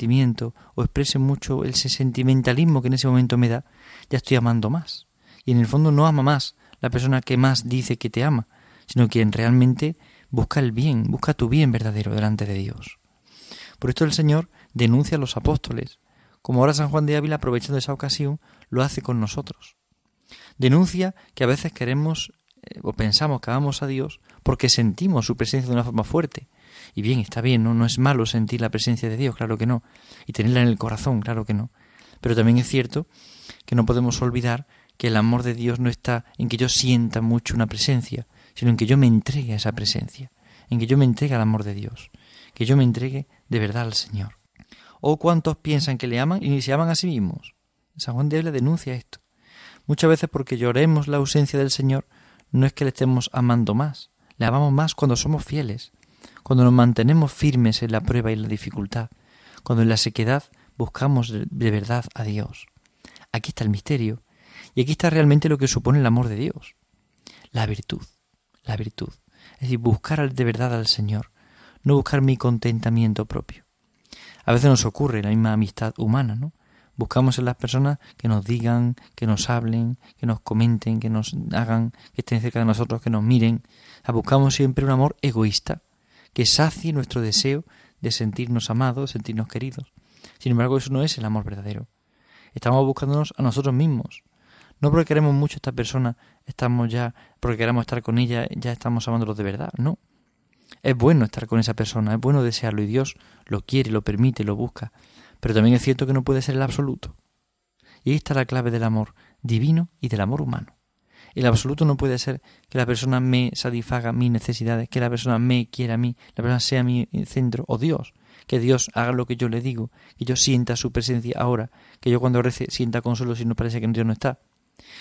sentimiento o exprese mucho ese sentimentalismo que en ese momento me da, ya estoy amando más. Y en el fondo no ama más la persona que más dice que te ama, sino quien realmente busca el bien, busca tu bien verdadero delante de Dios. Por esto el Señor denuncia a los apóstoles, como ahora San Juan de Ávila, aprovechando esa ocasión, lo hace con nosotros. Denuncia que a veces queremos eh, o pensamos que amamos a Dios porque sentimos su presencia de una forma fuerte. Y bien, está bien, ¿no? no es malo sentir la presencia de Dios, claro que no. Y tenerla en el corazón, claro que no. Pero también es cierto que no podemos olvidar que el amor de Dios no está en que yo sienta mucho una presencia, sino en que yo me entregue a esa presencia, en que yo me entregue al amor de Dios, que yo me entregue de verdad al Señor. ¿O cuántos piensan que le aman y se aman a sí mismos? San Juan de Ávila denuncia esto. Muchas veces porque lloremos la ausencia del Señor, no es que le estemos amando más, le amamos más cuando somos fieles, cuando nos mantenemos firmes en la prueba y la dificultad, cuando en la sequedad buscamos de verdad a Dios. Aquí está el misterio, y aquí está realmente lo que supone el amor de Dios, la virtud, la virtud, es decir, buscar de verdad al Señor, no buscar mi contentamiento propio. A veces nos ocurre la misma amistad humana, ¿no? Buscamos en las personas que nos digan, que nos hablen, que nos comenten, que nos hagan, que estén cerca de nosotros, que nos miren. buscamos siempre un amor egoísta, que sacie nuestro deseo de sentirnos amados, sentirnos queridos. Sin embargo, eso no es el amor verdadero. Estamos buscándonos a nosotros mismos. No porque queremos mucho a esta persona, estamos ya, porque queramos estar con ella, ya estamos amándolos de verdad. No. Es bueno estar con esa persona, es bueno desearlo y Dios lo quiere, lo permite, lo busca. Pero también es cierto que no puede ser el absoluto. Y ahí está la clave del amor divino y del amor humano. El absoluto no puede ser que la persona me satisfaga mis necesidades, que la persona me quiera a mí, la persona sea mi centro, o Dios, que Dios haga lo que yo le digo, que yo sienta su presencia ahora, que yo cuando rece sienta consuelo si no parece que Dios no está.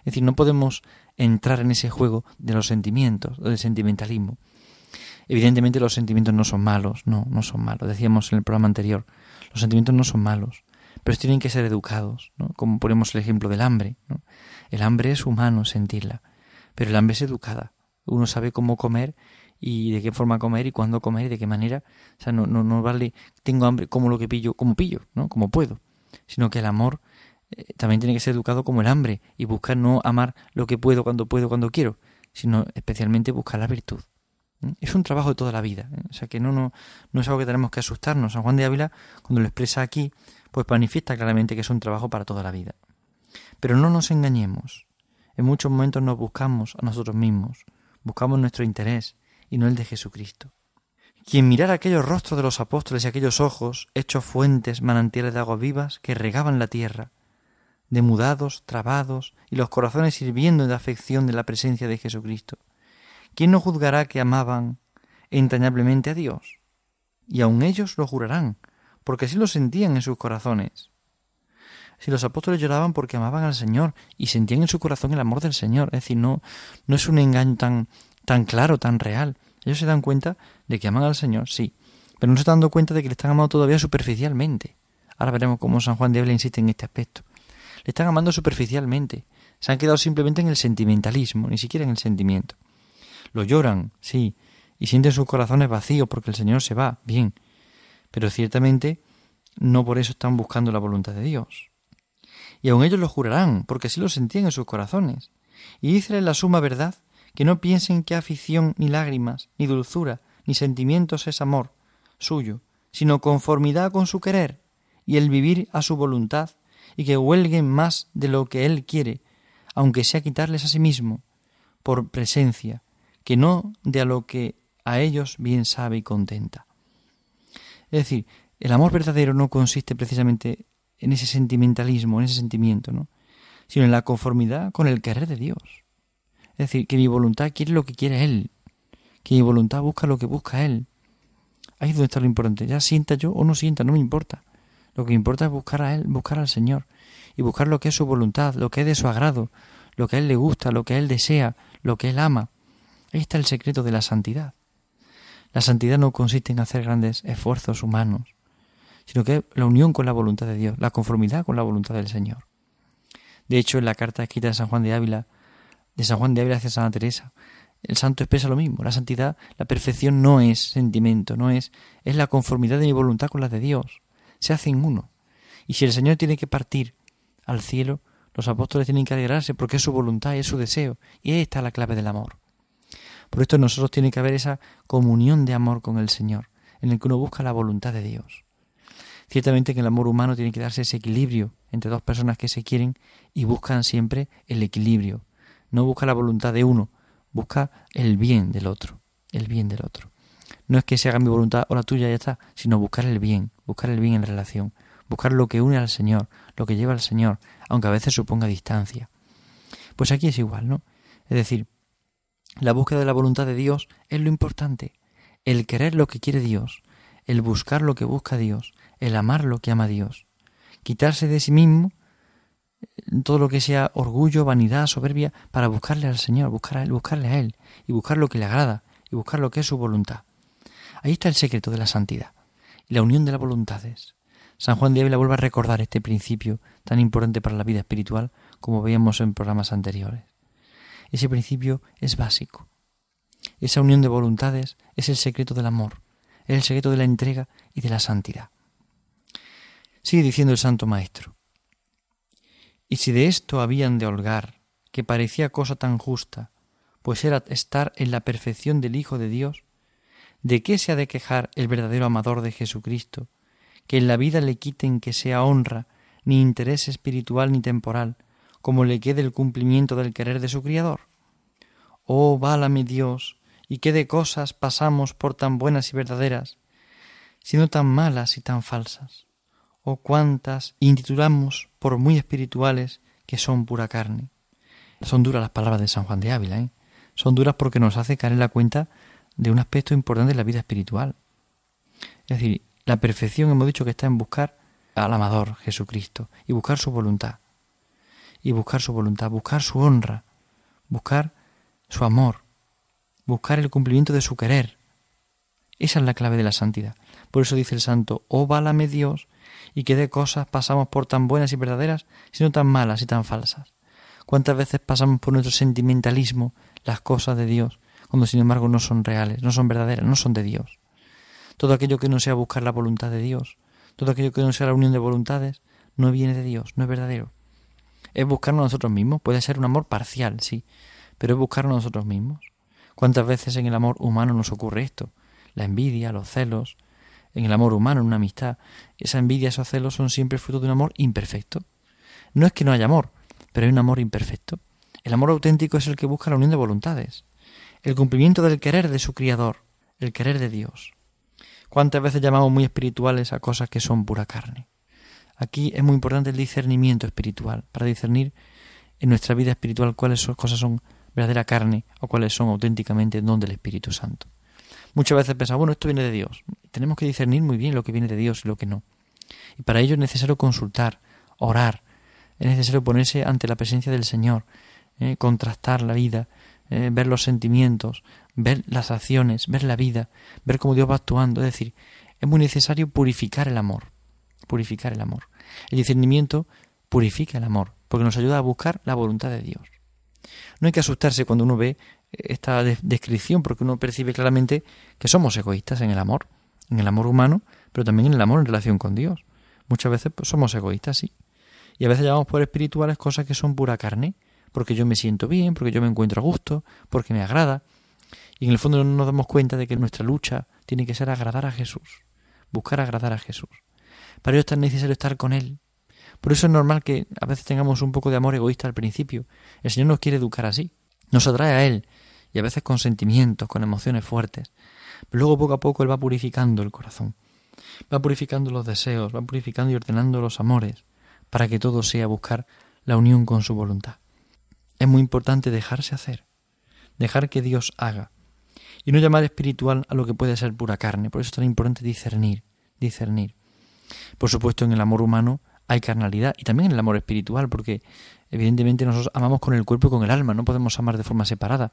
Es decir, no podemos entrar en ese juego de los sentimientos, del sentimentalismo. Evidentemente los sentimientos no son malos, no, no son malos. Decíamos en el programa anterior, los sentimientos no son malos, pero tienen que ser educados, ¿no? como ponemos el ejemplo del hambre. ¿no? El hambre es humano sentirla, pero el hambre es educada. Uno sabe cómo comer y de qué forma comer y cuándo comer y de qué manera. O sea, no, no, no vale, tengo hambre, como lo que pillo, como pillo, ¿no? como puedo. Sino que el amor eh, también tiene que ser educado como el hambre y buscar no amar lo que puedo, cuando puedo, cuando quiero, sino especialmente buscar la virtud. Es un trabajo de toda la vida, ¿eh? o sea que no, no, no es algo que tenemos que asustarnos. San Juan de Ávila, cuando lo expresa aquí, pues manifiesta claramente que es un trabajo para toda la vida. Pero no nos engañemos. En muchos momentos nos buscamos a nosotros mismos, buscamos nuestro interés y no el de Jesucristo. Quien mirara aquellos rostros de los apóstoles y aquellos ojos, hechos fuentes, manantiales de aguas vivas, que regaban la tierra, demudados, trabados, y los corazones sirviendo de afección de la presencia de Jesucristo, ¿quién no juzgará que amaban entrañablemente a Dios? Y aun ellos lo jurarán, porque así lo sentían en sus corazones. Si los apóstoles lloraban porque amaban al Señor y sentían en su corazón el amor del Señor, es decir, no, no es un engaño tan, tan claro, tan real. Ellos se dan cuenta de que aman al Señor, sí, pero no se están dando cuenta de que le están amando todavía superficialmente. Ahora veremos cómo San Juan de Ávila insiste en este aspecto. Le están amando superficialmente. Se han quedado simplemente en el sentimentalismo, ni siquiera en el sentimiento. Lo lloran, sí, y sienten sus corazones vacíos porque el Señor se va, bien, pero ciertamente no por eso están buscando la voluntad de Dios. Y aun ellos lo jurarán, porque así lo sentían en sus corazones. Y díceles la suma verdad, que no piensen que afición, ni lágrimas, ni dulzura, ni sentimientos es amor suyo, sino conformidad con su querer, y el vivir a su voluntad, y que huelguen más de lo que él quiere, aunque sea quitarles a sí mismo, por presencia, que no de a lo que a ellos bien sabe y contenta. Es decir, el amor verdadero no consiste precisamente en ese sentimentalismo, en ese sentimiento, ¿no? sino en la conformidad con el querer de Dios. Es decir, que mi voluntad quiere lo que quiere Él, que mi voluntad busca lo que busca Él. Ahí es donde está lo importante. Ya sienta yo o no sienta, no me importa. Lo que importa es buscar a Él, buscar al Señor y buscar lo que es su voluntad, lo que es de su agrado, lo que a Él le gusta, lo que a Él desea, lo que Él ama. Ahí está el secreto de la santidad. La santidad no consiste en hacer grandes esfuerzos humanos, sino que es la unión con la voluntad de Dios, la conformidad con la voluntad del Señor. De hecho, en la carta escrita de San Juan de Ávila, de San Juan de Ávila hacia Santa Teresa, el santo expresa lo mismo. La santidad, la perfección no es sentimiento, no es, es la conformidad de mi voluntad con la de Dios. se hacen uno. Y si el Señor tiene que partir al cielo, los apóstoles tienen que alegrarse porque es su voluntad es su deseo. Y ahí está la clave del amor. Por esto nosotros tiene que haber esa comunión de amor con el Señor, en el que uno busca la voluntad de Dios. Ciertamente que el amor humano tiene que darse ese equilibrio entre dos personas que se quieren y buscan siempre el equilibrio. No busca la voluntad de uno, busca el bien del otro, el bien del otro. No es que se haga mi voluntad o la tuya y ya está, sino buscar el bien, buscar el bien en relación, buscar lo que une al Señor, lo que lleva al Señor, aunque a veces suponga distancia. Pues aquí es igual, ¿no? Es decir, la búsqueda de la voluntad de Dios es lo importante, el querer lo que quiere Dios, el buscar lo que busca Dios, el amar lo que ama Dios, quitarse de sí mismo todo lo que sea orgullo, vanidad, soberbia, para buscarle al Señor, buscar a él, buscarle a Él, y buscar lo que le agrada, y buscar lo que es su voluntad. Ahí está el secreto de la santidad, y la unión de las voluntades. San Juan de Ávila vuelve a recordar este principio tan importante para la vida espiritual como veíamos en programas anteriores. Ese principio es básico. Esa unión de voluntades es el secreto del amor, es el secreto de la entrega y de la santidad. Sigue diciendo el Santo Maestro. Y si de esto habían de holgar, que parecía cosa tan justa, pues era estar en la perfección del Hijo de Dios, ¿de qué se ha de quejar el verdadero amador de Jesucristo, que en la vida le quiten que sea honra, ni interés espiritual ni temporal, como le quede el cumplimiento del querer de su Criador? Oh, válame Dios, y qué de cosas pasamos por tan buenas y verdaderas, sino tan malas y tan falsas o cuántas intitulamos por muy espirituales que son pura carne. Son duras las palabras de San Juan de Ávila, ¿eh? son duras porque nos hace caer en la cuenta de un aspecto importante de la vida espiritual. Es decir, la perfección hemos dicho que está en buscar al amador Jesucristo y buscar su voluntad. Y buscar su voluntad, buscar su honra, buscar su amor, buscar el cumplimiento de su querer. Esa es la clave de la santidad. Por eso dice el santo, oh válame Dios, y qué de cosas pasamos por tan buenas y verdaderas, sino tan malas y tan falsas. ¿Cuántas veces pasamos por nuestro sentimentalismo las cosas de Dios, cuando sin embargo no son reales, no son verdaderas, no son de Dios? Todo aquello que no sea buscar la voluntad de Dios, todo aquello que no sea la unión de voluntades, no viene de Dios, no es verdadero. Es buscarnos a nosotros mismos, puede ser un amor parcial, sí, pero es buscarnos a nosotros mismos. ¿Cuántas veces en el amor humano nos ocurre esto? La envidia, los celos, en el amor humano, en una amistad. Esa envidia, esos celos son siempre fruto de un amor imperfecto. No es que no haya amor, pero hay un amor imperfecto. El amor auténtico es el que busca la unión de voluntades, el cumplimiento del querer de su Criador, el querer de Dios. ¿Cuántas veces llamamos muy espirituales a cosas que son pura carne? Aquí es muy importante el discernimiento espiritual, para discernir en nuestra vida espiritual cuáles cosas son verdadera carne o cuáles son auténticamente don del Espíritu Santo. Muchas veces pensamos, bueno, esto viene de Dios. Tenemos que discernir muy bien lo que viene de Dios y lo que no. Y para ello es necesario consultar, orar, es necesario ponerse ante la presencia del Señor, eh, contrastar la vida, eh, ver los sentimientos, ver las acciones, ver la vida, ver cómo Dios va actuando. Es decir, es muy necesario purificar el amor, purificar el amor. El discernimiento purifica el amor, porque nos ayuda a buscar la voluntad de Dios. No hay que asustarse cuando uno ve esta descripción porque uno percibe claramente que somos egoístas en el amor, en el amor humano, pero también en el amor en relación con Dios. Muchas veces pues, somos egoístas, sí. Y a veces llamamos por espirituales cosas que son pura carne, porque yo me siento bien, porque yo me encuentro a gusto, porque me agrada. Y en el fondo no nos damos cuenta de que nuestra lucha tiene que ser agradar a Jesús, buscar agradar a Jesús. Para ello es tan necesario estar con Él. Por eso es normal que a veces tengamos un poco de amor egoísta al principio. El Señor nos quiere educar así. Nos atrae a Él, y a veces con sentimientos, con emociones fuertes. Pero luego poco a poco Él va purificando el corazón, va purificando los deseos, va purificando y ordenando los amores, para que todo sea buscar la unión con su voluntad. Es muy importante dejarse hacer, dejar que Dios haga, y no llamar espiritual a lo que puede ser pura carne. Por eso es tan importante discernir, discernir. Por supuesto, en el amor humano hay carnalidad y también en el amor espiritual, porque evidentemente nosotros amamos con el cuerpo y con el alma, no podemos amar de forma separada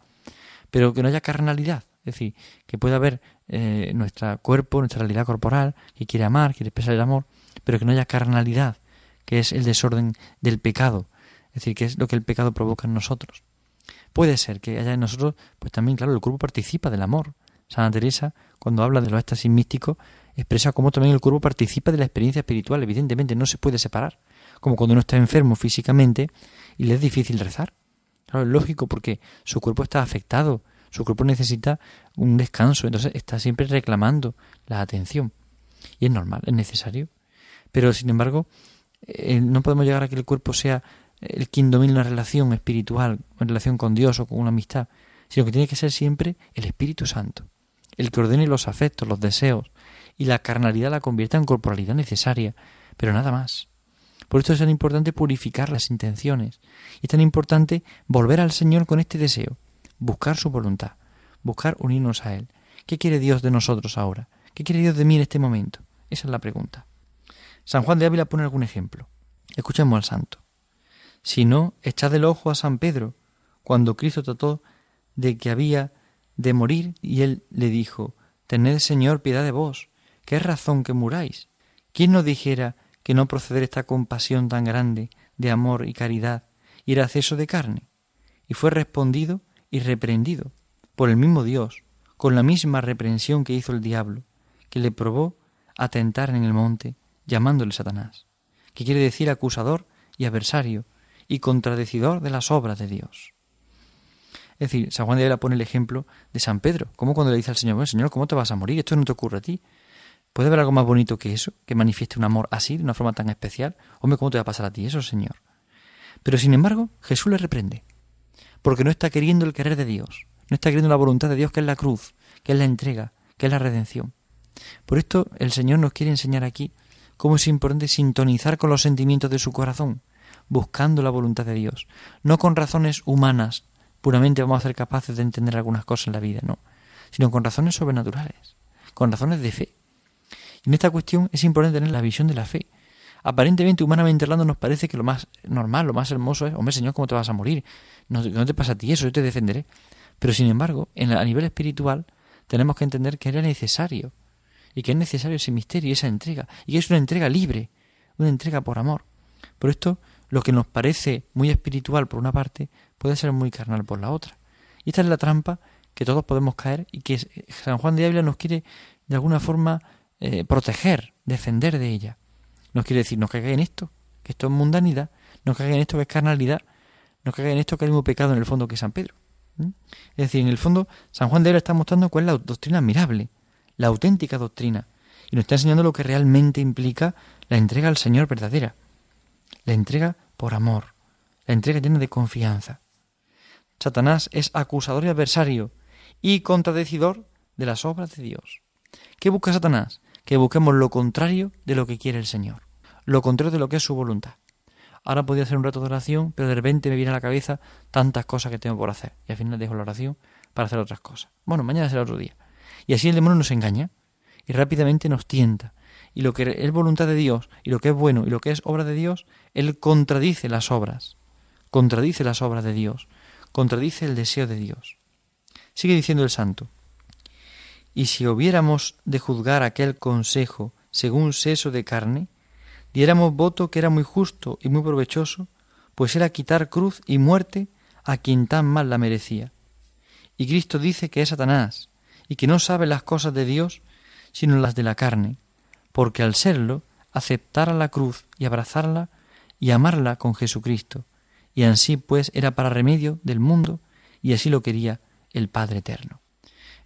pero que no haya carnalidad, es decir, que pueda haber eh, nuestro cuerpo, nuestra realidad corporal, que quiere amar, quiere expresar el amor, pero que no haya carnalidad, que es el desorden del pecado, es decir, que es lo que el pecado provoca en nosotros. Puede ser que haya en nosotros, pues también, claro, el cuerpo participa del amor. Santa Teresa, cuando habla de los éxtasis místicos, expresa cómo también el cuerpo participa de la experiencia espiritual. Evidentemente no se puede separar. Como cuando uno está enfermo físicamente y le es difícil rezar. Claro, es lógico porque su cuerpo está afectado, su cuerpo necesita un descanso, entonces está siempre reclamando la atención. Y es normal, es necesario. Pero sin embargo, eh, no podemos llegar a que el cuerpo sea el quien domine una relación espiritual, en relación con Dios o con una amistad, sino que tiene que ser siempre el Espíritu Santo, el que ordene los afectos, los deseos, y la carnalidad la convierta en corporalidad necesaria, pero nada más. Por esto es tan importante purificar las intenciones, y es tan importante volver al Señor con este deseo, buscar su voluntad, buscar unirnos a Él. ¿Qué quiere Dios de nosotros ahora? ¿Qué quiere Dios de mí en este momento? Esa es la pregunta. San Juan de Ávila pone algún ejemplo. Escuchemos al santo. Si no, echad el ojo a San Pedro, cuando Cristo trató de que había de morir, y él le dijo, Tened, Señor, piedad de vos, ¿qué razón que muráis? ¿Quién no dijera que no proceder esta compasión tan grande de amor y caridad y era acceso de carne? Y fue respondido y reprendido por el mismo Dios, con la misma reprensión que hizo el diablo, que le probó a tentar en el monte, llamándole Satanás, que quiere decir acusador y adversario, y contradecidor de las obras de Dios. Es decir, San Juan de Ávila pone el ejemplo de San Pedro, como cuando le dice al Señor, bueno, Señor, ¿cómo te vas a morir? Esto no te ocurre a ti. ¿Puede haber algo más bonito que eso? Que manifieste un amor así, de una forma tan especial. Hombre, ¿cómo te va a pasar a ti eso, Señor? Pero sin embargo, Jesús le reprende, porque no está queriendo el querer de Dios, no está queriendo la voluntad de Dios, que es la cruz, que es la entrega, que es la redención. Por esto el Señor nos quiere enseñar aquí cómo es importante sintonizar con los sentimientos de su corazón, buscando la voluntad de Dios, no con razones humanas, puramente vamos a ser capaces de entender algunas cosas en la vida, no, sino con razones sobrenaturales, con razones de fe. En esta cuestión es importante tener la visión de la fe. Aparentemente, humanamente hablando, nos parece que lo más normal, lo más hermoso es, hombre, Señor, ¿cómo te vas a morir? No, no te pasa a ti eso, yo te defenderé. Pero sin embargo, en, a nivel espiritual, tenemos que entender que era necesario, y que es necesario ese misterio y esa entrega, y que es una entrega libre, una entrega por amor. Por esto, lo que nos parece muy espiritual por una parte puede ser muy carnal por la otra. Y esta es la trampa que todos podemos caer y que San Juan de Ávila nos quiere de alguna forma eh, proteger, defender de ella. Nos quiere decir, no caiga en esto, que esto es mundanidad, no caiga en esto que es carnalidad, no caiga en esto que es el mismo pecado en el fondo que San Pedro. Es decir, en el fondo, San Juan de Ávila está mostrando cuál es la doctrina admirable, la auténtica doctrina, y nos está enseñando lo que realmente implica la entrega al Señor verdadera la entrega por amor, la entrega llena de confianza. Satanás es acusador y adversario y contradecidor de las obras de Dios. ¿Qué busca Satanás? Que busquemos lo contrario de lo que quiere el Señor, lo contrario de lo que es su voluntad. Ahora podría hacer un rato de oración, pero de repente me viene a la cabeza tantas cosas que tengo por hacer. Y al final dejo la oración para hacer otras cosas. Bueno, mañana será otro día. Y así el demonio nos engaña y rápidamente nos tienta y lo que es voluntad de Dios y lo que es bueno y lo que es obra de Dios, Él contradice las obras, contradice las obras de Dios, contradice el deseo de Dios. Sigue diciendo el santo, y si hubiéramos de juzgar aquel consejo según seso de carne, diéramos voto que era muy justo y muy provechoso, pues era quitar cruz y muerte a quien tan mal la merecía. Y Cristo dice que es Satanás, y que no sabe las cosas de Dios, sino las de la carne, porque al serlo, aceptara la cruz y abrazarla y amarla con Jesucristo, y así pues era para remedio del mundo, y así lo quería el Padre Eterno.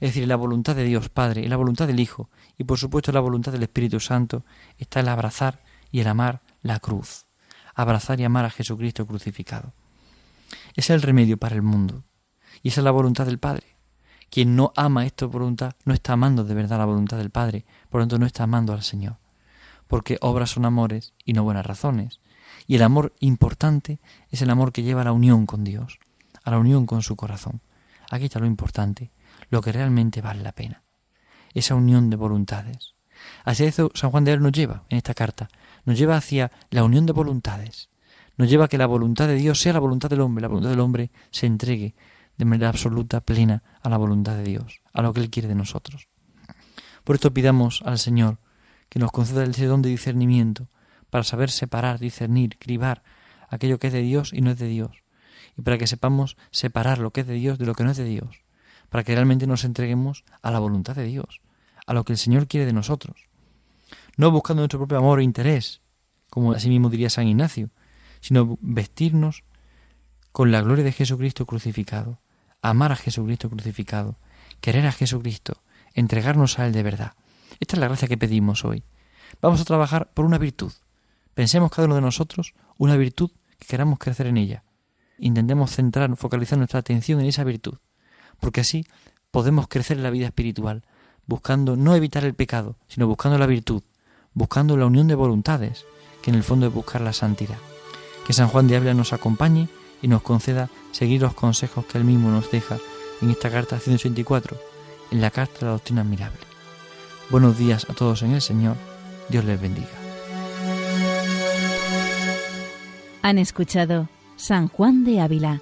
Es decir, la voluntad de Dios Padre la voluntad del Hijo, y por supuesto la voluntad del Espíritu Santo, está el abrazar y el amar la cruz, abrazar y amar a Jesucristo crucificado. Es el remedio para el mundo, y esa es la voluntad del Padre. Quien no ama esta voluntad no está amando de verdad la voluntad del Padre, por lo tanto no está amando al Señor. Porque obras son amores y no buenas razones. Y el amor importante es el amor que lleva a la unión con Dios, a la unión con su corazón. Aquí está lo importante, lo que realmente vale la pena. Esa unión de voluntades. Así eso San Juan de Él nos lleva en esta carta. Nos lleva hacia la unión de voluntades. Nos lleva a que la voluntad de Dios sea la voluntad del hombre, la voluntad del hombre se entregue de manera absoluta, plena, a la voluntad de Dios, a lo que Él quiere de nosotros. Por esto pidamos al Señor que nos conceda ese don de discernimiento para saber separar, discernir, cribar aquello que es de Dios y no es de Dios, y para que sepamos separar lo que es de Dios de lo que no es de Dios, para que realmente nos entreguemos a la voluntad de Dios, a lo que el Señor quiere de nosotros, no buscando nuestro propio amor e interés, como así mismo diría San Ignacio, sino vestirnos con la gloria de Jesucristo crucificado, amar a Jesucristo crucificado, querer a Jesucristo, entregarnos a Él de verdad. Esta es la gracia que pedimos hoy. Vamos a trabajar por una virtud. Pensemos cada uno de nosotros una virtud que queramos crecer en ella. Intentemos centrar, focalizar nuestra atención en esa virtud, porque así podemos crecer en la vida espiritual, buscando no evitar el pecado, sino buscando la virtud, buscando la unión de voluntades, que en el fondo es buscar la santidad. Que San Juan de Ávila nos acompañe y nos conceda seguir los consejos que él mismo nos deja en esta carta 184, en la carta de la doctrina admirable. Buenos días a todos en el Señor, Dios les bendiga. Han escuchado San Juan de Ávila,